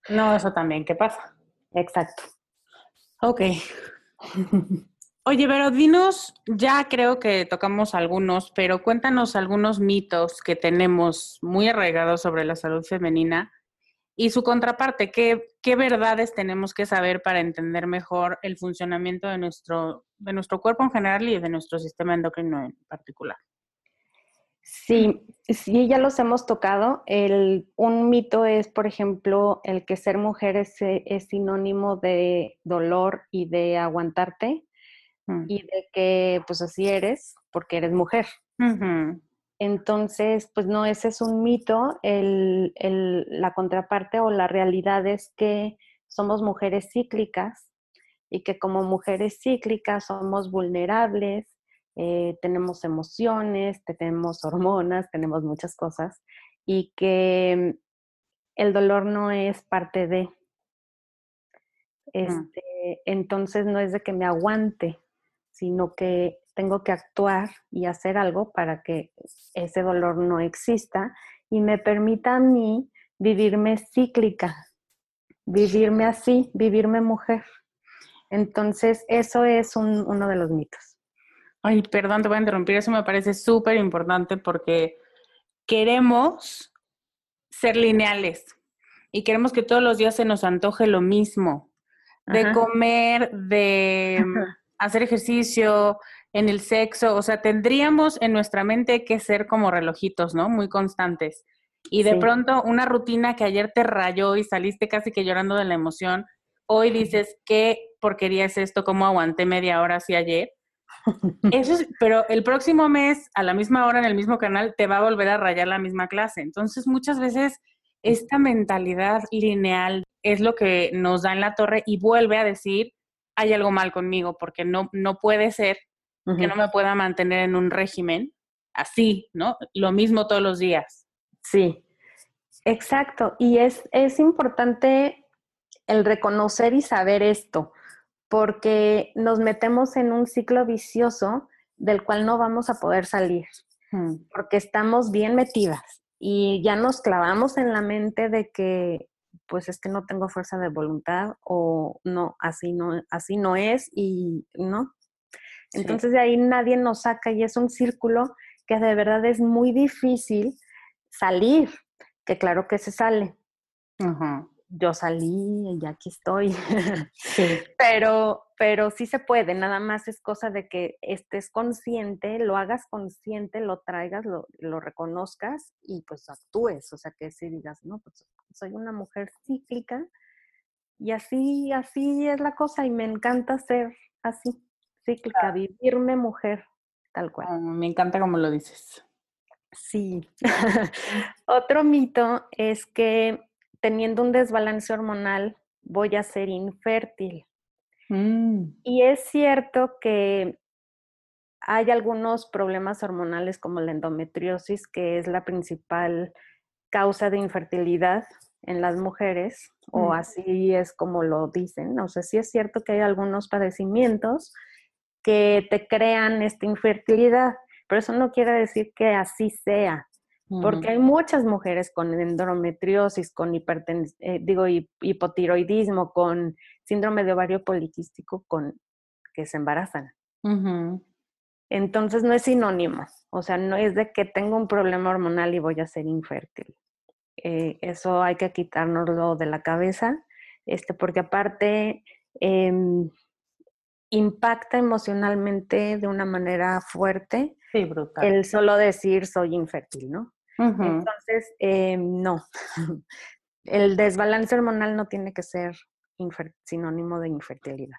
no, eso también, ¿qué pasa? Exacto. Ok. [LAUGHS] Oye, pero dinos, ya creo que tocamos algunos, pero cuéntanos algunos mitos que tenemos muy arraigados sobre la salud femenina y su contraparte, ¿qué, ¿qué, verdades tenemos que saber para entender mejor el funcionamiento de nuestro, de nuestro cuerpo en general y de nuestro sistema endocrino en particular? Sí, sí, ya los hemos tocado. El, un mito es, por ejemplo, el que ser mujer es, es sinónimo de dolor y de aguantarte mm. y de que pues así eres porque eres mujer. Entonces, pues no, ese es un mito. El, el, la contraparte o la realidad es que somos mujeres cíclicas y que como mujeres cíclicas somos vulnerables eh, tenemos emociones, tenemos hormonas, tenemos muchas cosas y que el dolor no es parte de. Mm. Este, Entonces no es de que me aguante, sino que tengo que actuar y hacer algo para que ese dolor no exista y me permita a mí vivirme cíclica, vivirme así, vivirme mujer. Entonces, eso es uno de los mitos. Ay, perdón, te voy a interrumpir. Eso me parece súper importante porque queremos ser lineales y queremos que todos los días se nos antoje lo mismo. De comer, de hacer ejercicio, en el sexo. O sea, tendríamos en nuestra mente que ser como relojitos, ¿no? Muy constantes. Y de pronto una rutina que ayer te rayó y saliste casi que llorando de la emoción, hoy dices, ¿qué porquería es esto? ¿Cómo aguanté media hora así ayer? [LAUGHS] Eso pero el próximo mes, a la misma hora, en el mismo canal, te va a volver a rayar la misma clase. Entonces, muchas veces esta mentalidad lineal es lo que nos da en la torre y vuelve a decir, hay algo mal conmigo, porque no, no puede ser que no me pueda mantener en un régimen así, ¿no? Lo mismo todos los días. Sí, exacto. Y es, es importante el reconocer y saber esto porque nos metemos en un ciclo vicioso del cual no vamos a poder salir, hmm. porque estamos bien metidas y ya nos clavamos en la mente de que pues es que no tengo fuerza de voluntad o no, así no, así no es y no. Entonces de ahí nadie nos saca y es un círculo que de verdad es muy difícil salir, que claro que se sale. Yo salí y aquí estoy. [LAUGHS] pero, pero sí se puede, nada más es cosa de que estés consciente, lo hagas consciente, lo traigas, lo, lo reconozcas y pues actúes. O sea, que si digas, no, pues soy una mujer cíclica y así, así es la cosa y me encanta ser así, cíclica, vivirme mujer, tal cual. Ah, me encanta como lo dices. Sí. [LAUGHS] Otro mito es que teniendo un desbalance hormonal voy a ser infértil. Mm. Y es cierto que hay algunos problemas hormonales como la endometriosis, que es la principal causa de infertilidad en las mujeres, o mm. así es como lo dicen. No sé si es cierto que hay algunos padecimientos que te crean esta infertilidad, pero eso no quiere decir que así sea. Porque hay muchas mujeres con endometriosis, con eh, digo, hipotiroidismo, con síndrome de ovario poliquístico, con que se embarazan. Entonces no es sinónimo, o sea, no es de que tengo un problema hormonal y voy a ser infértil. Eh, eso hay que quitárnoslo de la cabeza, este, porque aparte em, impacta emocionalmente de una manera fuerte. Sí, brutal. El solo decir soy infértil, ¿no? Entonces, eh, no, [LAUGHS] el desbalance hormonal no tiene que ser sinónimo de infertilidad.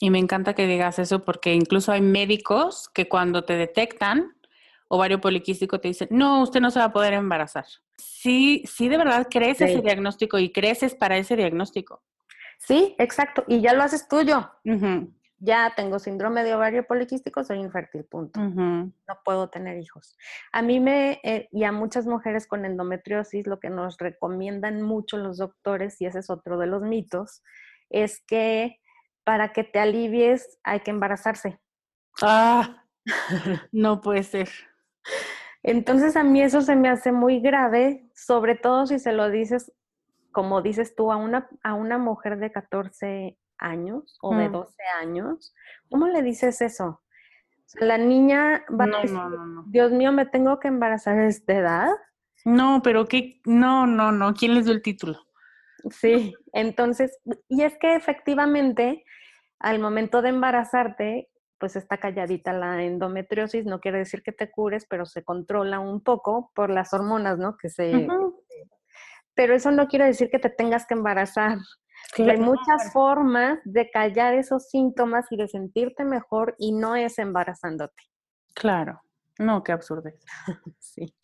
Y me encanta que digas eso porque incluso hay médicos que cuando te detectan ovario poliquístico te dicen, no, usted no se va a poder embarazar. Sí, sí, de verdad crees ese diagnóstico y creces para ese diagnóstico. Sí, exacto. Y ya lo haces tuyo. Ya tengo síndrome de ovario poliquístico, soy infértil, punto. No puedo tener hijos. A mí me, eh, y a muchas mujeres con endometriosis, lo que nos recomiendan mucho los doctores, y ese es otro de los mitos, es que para que te alivies hay que embarazarse. Ah, [LAUGHS] no puede ser. Entonces a mí eso se me hace muy grave, sobre todo si se lo dices, como dices tú, a una, a una mujer de 14 años o de 12 mm. años. ¿Cómo le dices eso? la niña va a decir, Dios mío, ¿me tengo que embarazar a esta edad? No, pero qué, no, no, no, ¿quién les dio el título? Sí, entonces, y es que efectivamente, al momento de embarazarte, pues está calladita la endometriosis, no quiere decir que te cures, pero se controla un poco por las hormonas, ¿no? Que se... Pero eso no quiere decir que te tengas que embarazar. Hay muchas formas de callar esos síntomas y de sentirte mejor y no es embarazándote. Claro. No, qué absurdo. [LAUGHS] sí.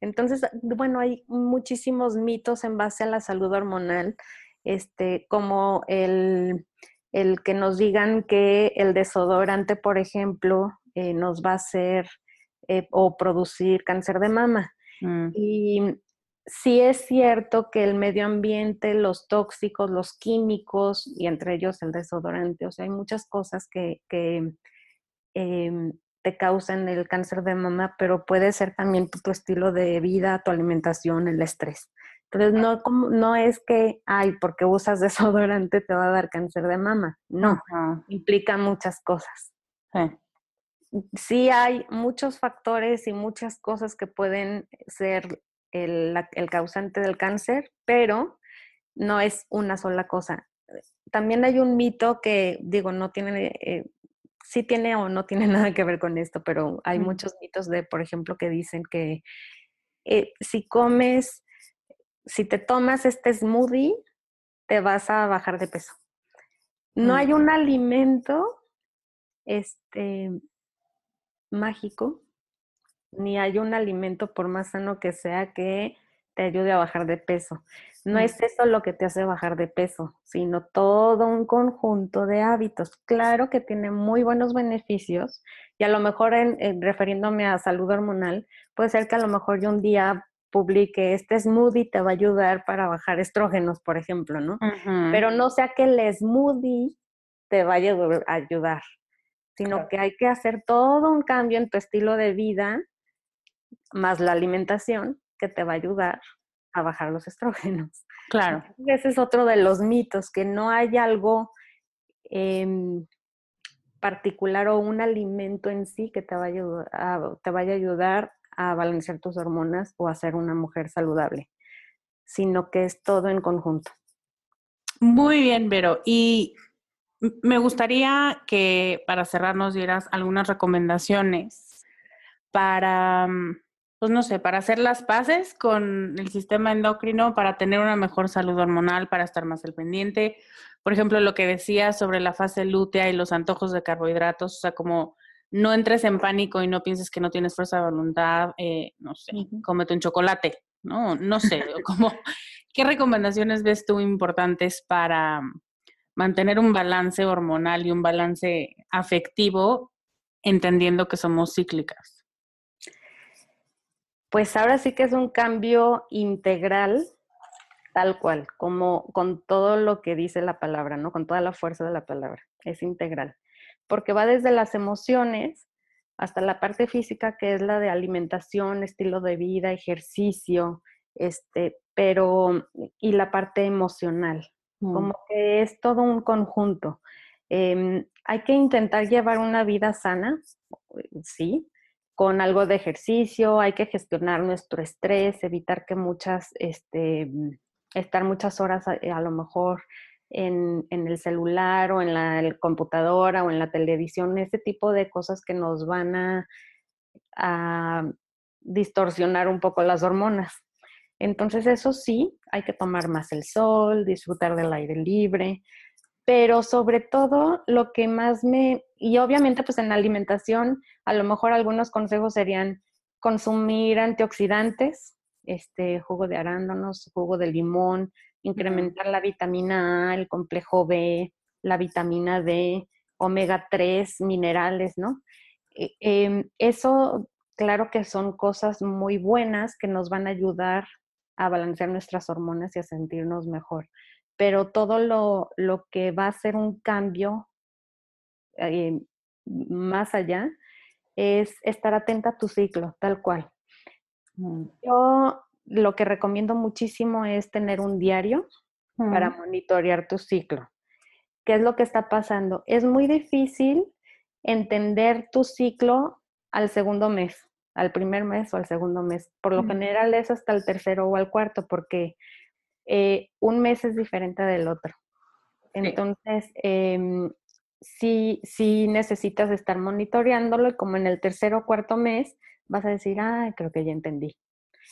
Entonces, bueno, hay muchísimos mitos en base a la salud hormonal, este, como el, el que nos digan que el desodorante, por ejemplo, eh, nos va a hacer eh, o producir cáncer de mama. Mm. Y sí es cierto que el medio ambiente, los tóxicos, los químicos, y entre ellos el desodorante, o sea, hay muchas cosas que, em, te causan el cáncer de mama, pero puede ser también tu, estilo de vida, tu alimentación, el estrés. Entonces, no, no es que, ay, porque usas [LAUGHS] desodorante te va a dar cáncer de mama. No, implica muchas cosas. sí hay muchos factores y muchas cosas que pueden ser el, causante del cáncer, pero no es una sola cosa. También hay un mito que, digo, no tiene, eh, sí tiene o no tiene [LAUGHS] nada que ver con esto, pero hay muchos mitos de, por ejemplo, que dicen que eh, si comes, si te tomas este smoothie, te vas a bajar de peso. No hay un alimento este, mágico ni hay un alimento, por más sano que sea, que te ayude a bajar de peso. No es eso lo que te hace bajar de peso, sino todo un conjunto de hábitos. Claro que tiene muy buenos beneficios y a lo mejor en, refiriéndome a salud hormonal, puede ser que a lo mejor yo un día publique este smoothie te va a ayudar para bajar estrógenos, por ejemplo, ¿no? Pero no sea que el smoothie te vaya a ayudar, sino que hay que hacer todo un cambio en tu estilo de vida más la alimentación que te va a ayudar a bajar los estrógenos. Claro. Ese es otro de los mitos, que no hay algo em, particular o un alimento en sí que te vaya a, te vaya a ayudar a balancear tus hormonas o a ser una mujer saludable, sino que es todo en conjunto. Muy bien, Vero. Y me gustaría que para cerrar nos dieras algunas recomendaciones para mm, pues no sé, para hacer las paces con el sistema endocrino, para tener una mejor salud hormonal, para estar más al pendiente. Por ejemplo, lo que decía sobre la fase lútea y los antojos de carbohidratos, o sea, como no entres en pánico y no pienses que no tienes fuerza de voluntad, eh, no sé, cómete un chocolate, ¿no? No sé, como, [LAUGHS] ¿qué recomendaciones ves tú importantes para mantener un balance hormonal y un balance afectivo, entendiendo que somos cíclicas? Pues ahora sí que es un cambio integral, tal cual, como con todo lo que dice la palabra, ¿no? Con toda la fuerza de la palabra, es integral, porque va desde las emociones hasta la parte física, que es la de alimentación, estilo de vida, ejercicio, este, pero, y la parte emocional, mm. como que es todo un conjunto. Em, hay que intentar llevar una vida sana, sí, con algo de ejercicio, hay que gestionar nuestro estrés, evitar que muchas, este, estar muchas horas a, lo mejor en, el celular o en la computadora o en la televisión, ese tipo de cosas que nos van a, a distorsionar un poco las hormonas. Entonces, eso sí, hay que tomar más el sol, disfrutar del aire libre, pero sobre todo lo que más me, y obviamente pues en la alimentación, a lo mejor algunos consejos serían consumir antioxidantes, este jugo de arándanos, jugo de limón, incrementar la vitamina A, el complejo B, la vitamina D, omega 3, minerales, ¿no? E, em, eso, claro que son cosas muy buenas que nos van a ayudar a balancear nuestras hormonas y a sentirnos mejor. Pero todo lo, que va a ser un cambio eh, más allá es estar atenta a tu ciclo, tal cual. Mm. Yo lo que recomiendo muchísimo es tener un diario para monitorear tu ciclo. ¿Qué es lo que está pasando? Es muy difícil entender tu ciclo al segundo mes, al primer mes o al segundo mes. Por lo general es hasta el tercero o al cuarto, porque eh, un mes es diferente del otro. Entonces, em, sí, sí necesitas estar monitoreándolo y como en el tercero o cuarto mes vas a decir, ah, creo que ya entendí.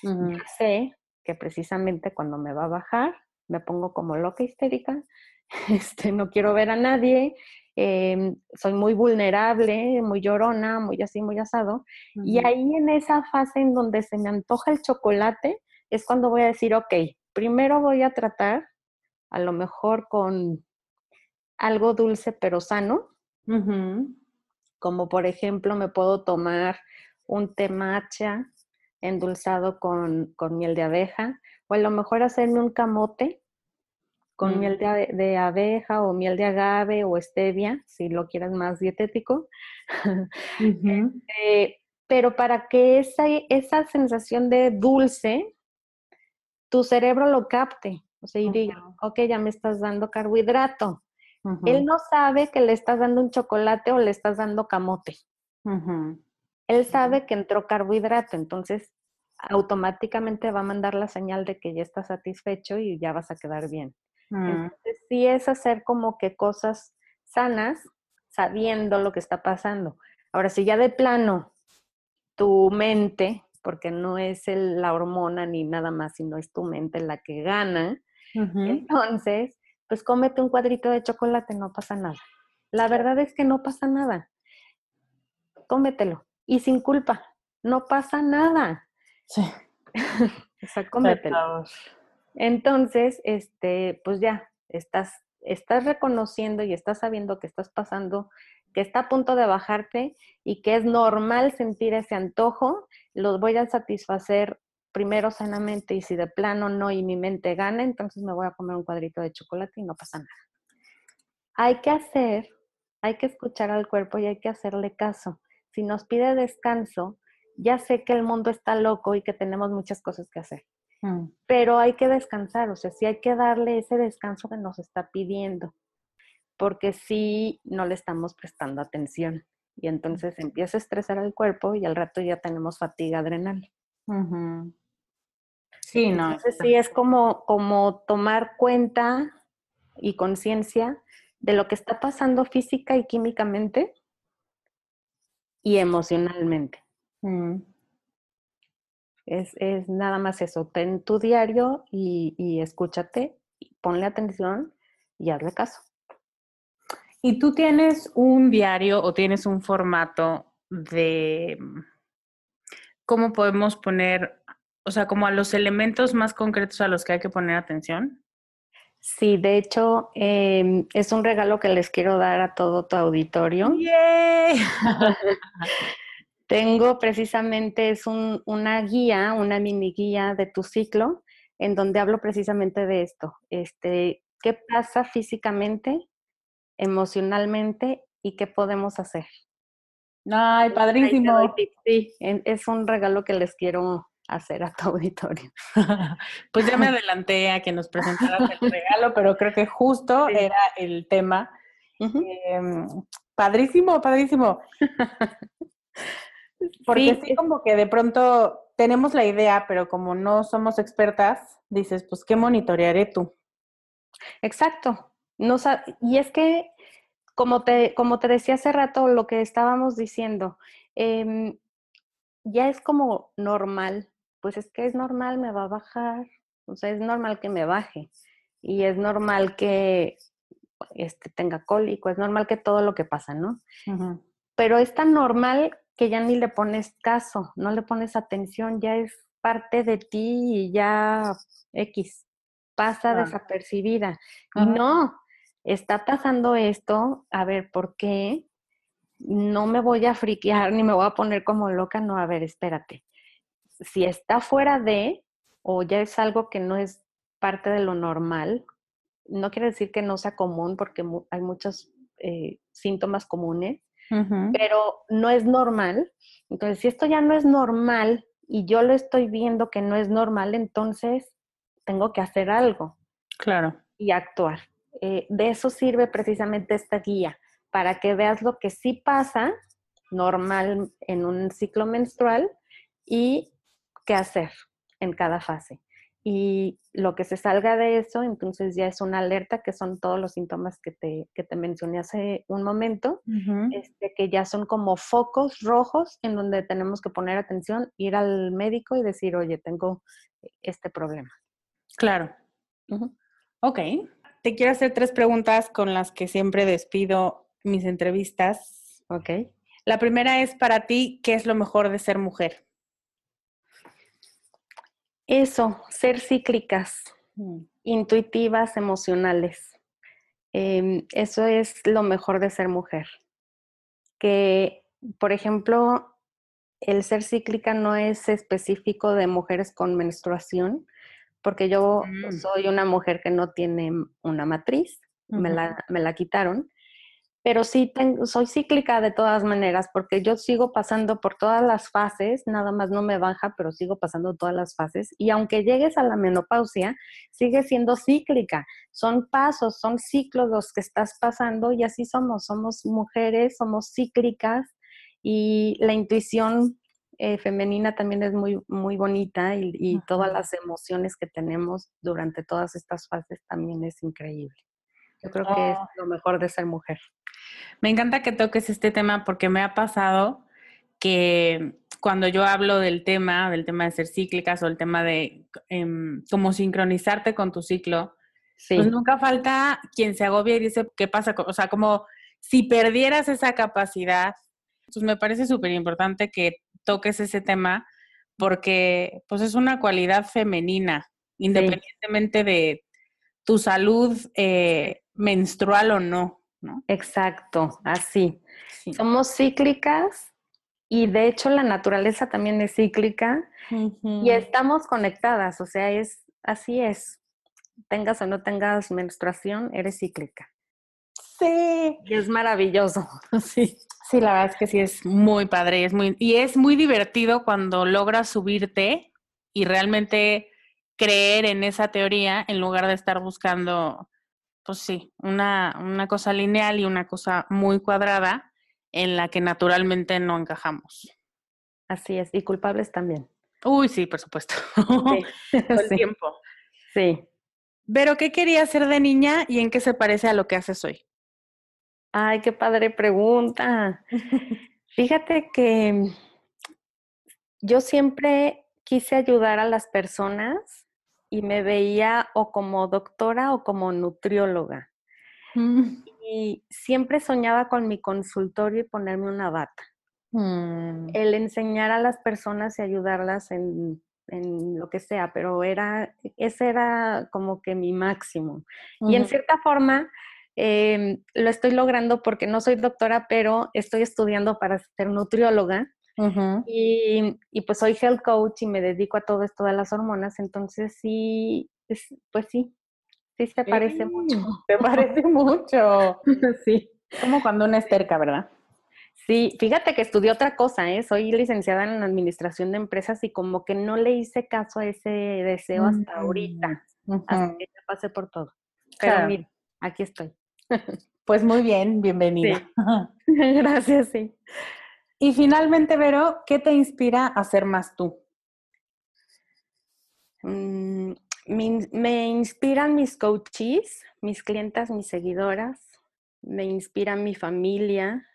Ya sé que precisamente cuando me va a bajar, me pongo como loca histérica, [LAUGHS] este, no quiero ver a nadie, em, soy muy vulnerable, muy llorona, muy así, muy asado. Y ahí en esa fase en donde se me antoja el chocolate, es cuando voy a decir, ok, primero voy a tratar a lo mejor con algo dulce pero sano, como por ejemplo me puedo tomar un té matcha endulzado con, con, miel de abeja, o a lo mejor hacerme un camote con miel mm. de, abeja o miel de agave o stevia, si lo quieres más dietético. [LAUGHS] Este, pero para que esa, esa sensación de dulce, tu cerebro lo capte, o sea, y diga, ok, ya me estás dando carbohidrato. Él no sabe que le estás dando un chocolate o le estás dando camote. Él sabe que entró carbohidrato, entonces automáticamente va a mandar la señal de que ya está satisfecho y ya vas a quedar bien. Mm. Entonces, sí es hacer como que cosas sanas sabiendo lo que está pasando. Ahora, si ya de plano tu mente, porque no es la hormona ni nada más, sino es tu mente la que gana, entonces, pues cómete un cuadrito de chocolate, no pasa nada. La verdad es que no pasa nada. Cómetelo. Y sin culpa, no pasa nada. Sí. [LAUGHS] o sea, cómetelo. Entonces, este, pues ya, estás, estás reconociendo y estás sabiendo que estás pasando, que está a punto de bajarte y que es normal sentir ese antojo, los voy a satisfacer primero sanamente y si de plano no y mi mente gana, entonces me voy a comer un cuadrito de chocolate y no pasa nada. Hay que hacer, hay que escuchar al cuerpo y hay que hacerle caso. Si nos pide descanso, ya sé que el mundo está loco y que tenemos muchas cosas que hacer. Mm. Pero hay que descansar, o sea, sí hay que darle ese descanso que nos está pidiendo, porque si no le estamos prestando atención y entonces empieza a estresar el cuerpo y al rato ya tenemos fatiga adrenal. Sí, no. Entonces sí es como, como tomar cuenta y conciencia de lo que está pasando física y químicamente y emocionalmente. Mm. Es, nada más eso, ten tu diario y, escúchate, ponle atención y hazle caso. ¿Y tú tienes un diario o tienes un formato de cómo podemos poner, o sea, como a los elementos más concretos a los que hay que poner atención? Sí, de hecho, em, es un regalo que les quiero dar a todo tu auditorio. [LAUGHS] [LAUGHS] Tengo precisamente, es una guía, una mini guía de tu ciclo, en donde hablo precisamente de esto. Este, ¿Qué pasa físicamente, emocionalmente y qué podemos hacer? Ay, padrísimo. Sí, es un regalo que les quiero hacer a tu auditorio. [LAUGHS] pues ya me adelanté a que nos presentaras el [LAUGHS] regalo, pero creo que justo era el tema. Em, padrísimo, padrísimo. [LAUGHS] Porque sí, como que de pronto tenemos la idea, pero como no somos expertas, dices, pues, ¿qué monitorearé tú? Exacto. No, y es que, como te, como te decía hace rato, lo que estábamos diciendo, em, ya es como normal, pues es que es normal, me va a bajar, o sea, es normal que me baje y es normal que este, tenga cólico, es normal que todo lo que pasa, ¿no? Pero es tan normal que ya ni le pones caso, no le pones atención, ya es parte de ti y ya X, pasa desapercibida. Y no, está pasando esto, a ver, ¿por qué? No me voy a friquear ni me voy a poner como loca, no, a ver, espérate. Si está fuera de, o ya es algo que no es parte de lo normal, no quiere decir que no sea común porque hay muchos eh, síntomas comunes, pero no es normal. Entonces, si esto ya no es normal y yo lo estoy viendo que no es normal, entonces tengo que hacer algo. Claro. Y actuar. Eh, de eso sirve precisamente esta guía, para que veas lo que sí pasa normal en un ciclo menstrual y qué hacer en cada fase y lo que se salga de eso, entonces ya es una alerta, que son todos los síntomas que te, que te mencioné hace un momento, este, que ya son como focos rojos en donde tenemos que poner atención, ir al médico y decir, oye, tengo este problema. Claro. Ok. Te quiero hacer tres preguntas con las que siempre despido mis entrevistas. Ok. La primera es para ti, ¿qué es lo mejor de ser mujer? Eso, ser cíclicas, mm. intuitivas, emocionales. Em, eso es lo mejor de ser mujer. Que, por ejemplo, el ser cíclica no es específico de mujeres con menstruación, porque yo mm. soy una mujer que no tiene una matriz, me, la, me la quitaron, pero sí tengo, soy cíclica de todas maneras, porque yo sigo pasando por todas las fases, nada más no me baja, pero sigo pasando todas las fases, y aunque llegues a la menopausia, sigue siendo cíclica. Son pasos, son ciclos los que estás pasando y así somos, somos mujeres, somos cíclicas y la intuición eh, femenina también es muy, muy bonita y, y todas las emociones que tenemos durante todas estas fases también es increíble. Yo creo que es oh. lo mejor de ser mujer. Me encanta que toques este tema porque me ha pasado que cuando yo hablo del tema, del tema de ser cíclicas o el tema de em, cómo sincronizarte con tu ciclo, pues nunca falta quien se agobia y dice, ¿qué pasa? O sea, como si perdieras esa capacidad, pues me parece súper importante que toques ese tema porque pues es una cualidad femenina, independientemente de tu salud eh, menstrual o no. Exacto, así. Somos cíclicas y de hecho la naturaleza también es cíclica y estamos conectadas, o sea, es así es. Tengas o no tengas menstruación, eres cíclica. Sí. Y es maravilloso. [LAUGHS] Sí. Sí, la verdad es que sí es muy padre, es muy y es muy divertido cuando logras subirte y realmente creer en esa teoría en lugar de estar buscando pues sí, una, una cosa lineal y una cosa muy cuadrada en la que naturalmente no encajamos. Así es, y culpables también. Uy, sí, por supuesto. Sí. [LAUGHS] el tiempo. Sí. Pero, ¿qué querías hacer de niña y en qué se parece a lo que haces hoy? Ay, qué padre pregunta. [LAUGHS] Fíjate que yo siempre quise ayudar a las personas y me veía o como doctora o como nutrióloga. Mm. Y siempre soñaba con mi consultorio y ponerme una bata. Mm. El enseñar a las personas y ayudarlas en, en, lo que sea, pero era, ese era como que mi máximo. Y en cierta forma, em, lo estoy logrando porque no soy doctora, pero estoy estudiando para ser nutrióloga y, y, pues soy health coach y me dedico a todo esto de las hormonas, entonces sí, pues sí, sí se parece mucho. Te [LAUGHS] parece mucho. [LAUGHS] sí. Como cuando una esterca, ¿verdad? Sí, fíjate que estudié otra cosa, ¿eh? Soy licenciada en administración de empresas y como que no le hice caso a ese deseo hasta ahorita, hasta que ya pasé por todo. Pero mira, aquí estoy. Pues muy bien, bienvenida. [LAUGHS] Gracias, sí. Y finalmente, Vero, ¿qué te inspira a ser más tú? Mm, me, inspiran mis coaches, mis clientas, mis seguidoras, me inspira mi familia,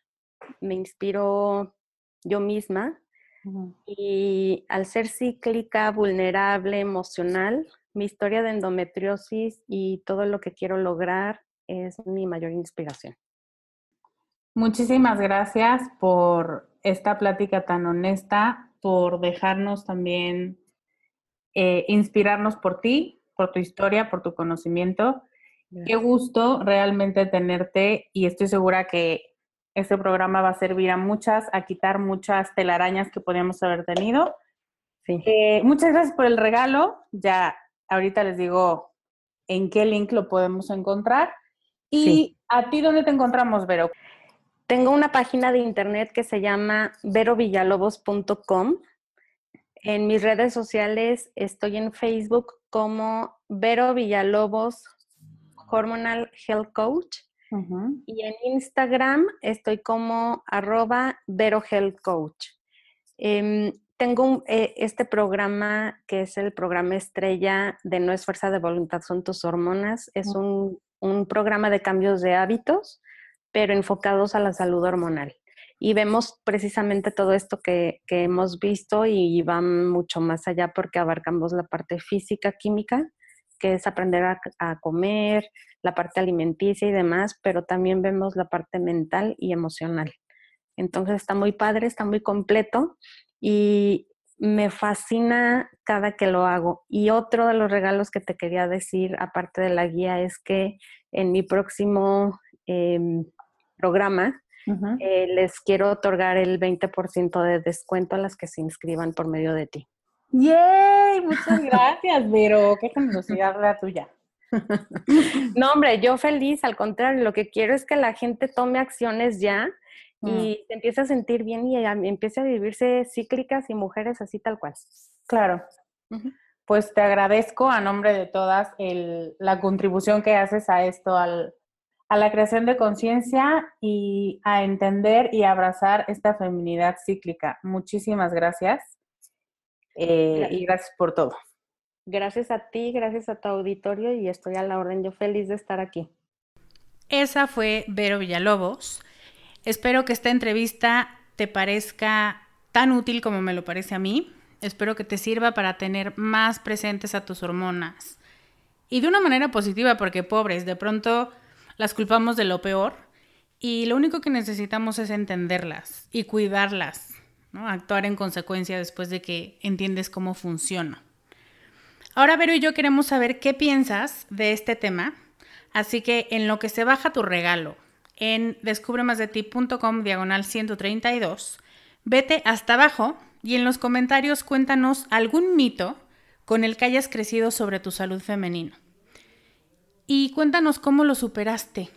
me inspiro yo misma. Y al ser cíclica, vulnerable, emocional, mi historia de endometriosis y todo lo que quiero lograr es mi mayor inspiración. Muchísimas gracias por esta plática tan honesta, por dejarnos también eh, inspirarnos por ti, por tu historia, por tu conocimiento. Qué gusto realmente tenerte y estoy segura que este programa va a servir a muchas, a quitar muchas telarañas que podíamos haber tenido. Eh, muchas gracias por el regalo. Ya ahorita les digo en qué link lo podemos encontrar. ¿Y a ti dónde te encontramos, Vero? Tengo una página de internet que se llama verovillalobos.com. En mis redes sociales estoy en Facebook como Vero Villalobos Hormonal Health Coach. Y en Instagram estoy como arroba Vero Health Coach. Em, tengo eh, este programa que es el programa estrella de No es fuerza de voluntad, son tus hormonas. Es un, un programa de cambios de hábitos pero enfocados a la salud hormonal. Y vemos precisamente todo esto que, hemos visto y van mucho más allá porque abarcamos la parte física, química, que es aprender a, comer, la parte alimenticia y demás, pero también vemos la parte mental y emocional. Entonces está muy padre, está muy completo y me fascina cada que lo hago. Y otro de los regalos que te quería decir, aparte de la guía, es que en mi próximo em, programa, eh, les quiero otorgar el 20% de descuento a las que se inscriban por medio de ti. ¡Yay! Muchas gracias, Vero. Qué generosidad la tuya. No, hombre, yo feliz, al contrario, lo que quiero es que la gente tome acciones ya y mm. se empiece a sentir bien y empiece a vivirse cíclicas y mujeres así tal cual. Claro. Pues te agradezco a nombre de todas la contribución que haces a esto, al, a la creación de conciencia y a entender y abrazar esta feminidad cíclica. Muchísimas gracias eh, y gracias por todo. Gracias a ti, gracias a tu auditorio y estoy a la orden. Yo feliz de estar aquí. Esa fue Vero Villalobos. Espero que esta entrevista te parezca tan útil como me lo parece a mí. Espero que te sirva para tener más presentes a tus hormonas. Y de una manera positiva, porque pobres, de pronto las culpamos de lo peor y lo único que necesitamos es entenderlas y cuidarlas, ¿no? actuar en consecuencia después de que entiendes cómo funciona. Ahora Vero y yo queremos saber qué piensas de este tema, así que en lo que se baja tu regalo, en descubremasdeti.com diagonal 132, vete hasta abajo y en los comentarios cuéntanos algún mito con el que hayas crecido sobre tu salud femenina. Y cuéntanos cómo lo superaste,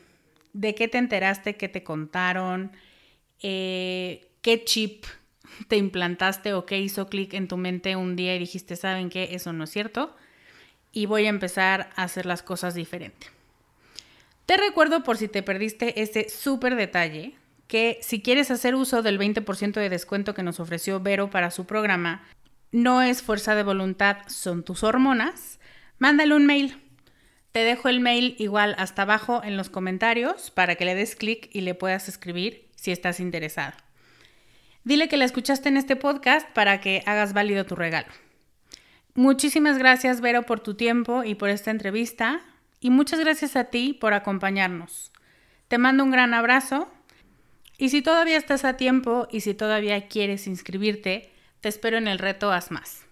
de qué te enteraste, qué te contaron, eh, qué chip te implantaste o qué hizo clic en tu mente un día y dijiste, ¿saben qué? Eso no es cierto. Y voy a empezar a hacer las cosas diferente. Te recuerdo por si te perdiste ese súper detalle, que si quieres hacer uso del 20% de descuento que nos ofreció Vero para su programa, no es fuerza de voluntad, son tus hormonas, mándale un mail te dejo el mail igual hasta abajo en los comentarios para que le des clic y le puedas escribir si estás interesada. Dile que la escuchaste en este podcast para que hagas válido tu regalo. Muchísimas gracias, Vero, por tu tiempo y por esta entrevista. Y muchas gracias a ti por acompañarnos. Te mando un gran abrazo. Y si todavía estás a tiempo y si todavía quieres inscribirte, te espero en el reto Haz Más.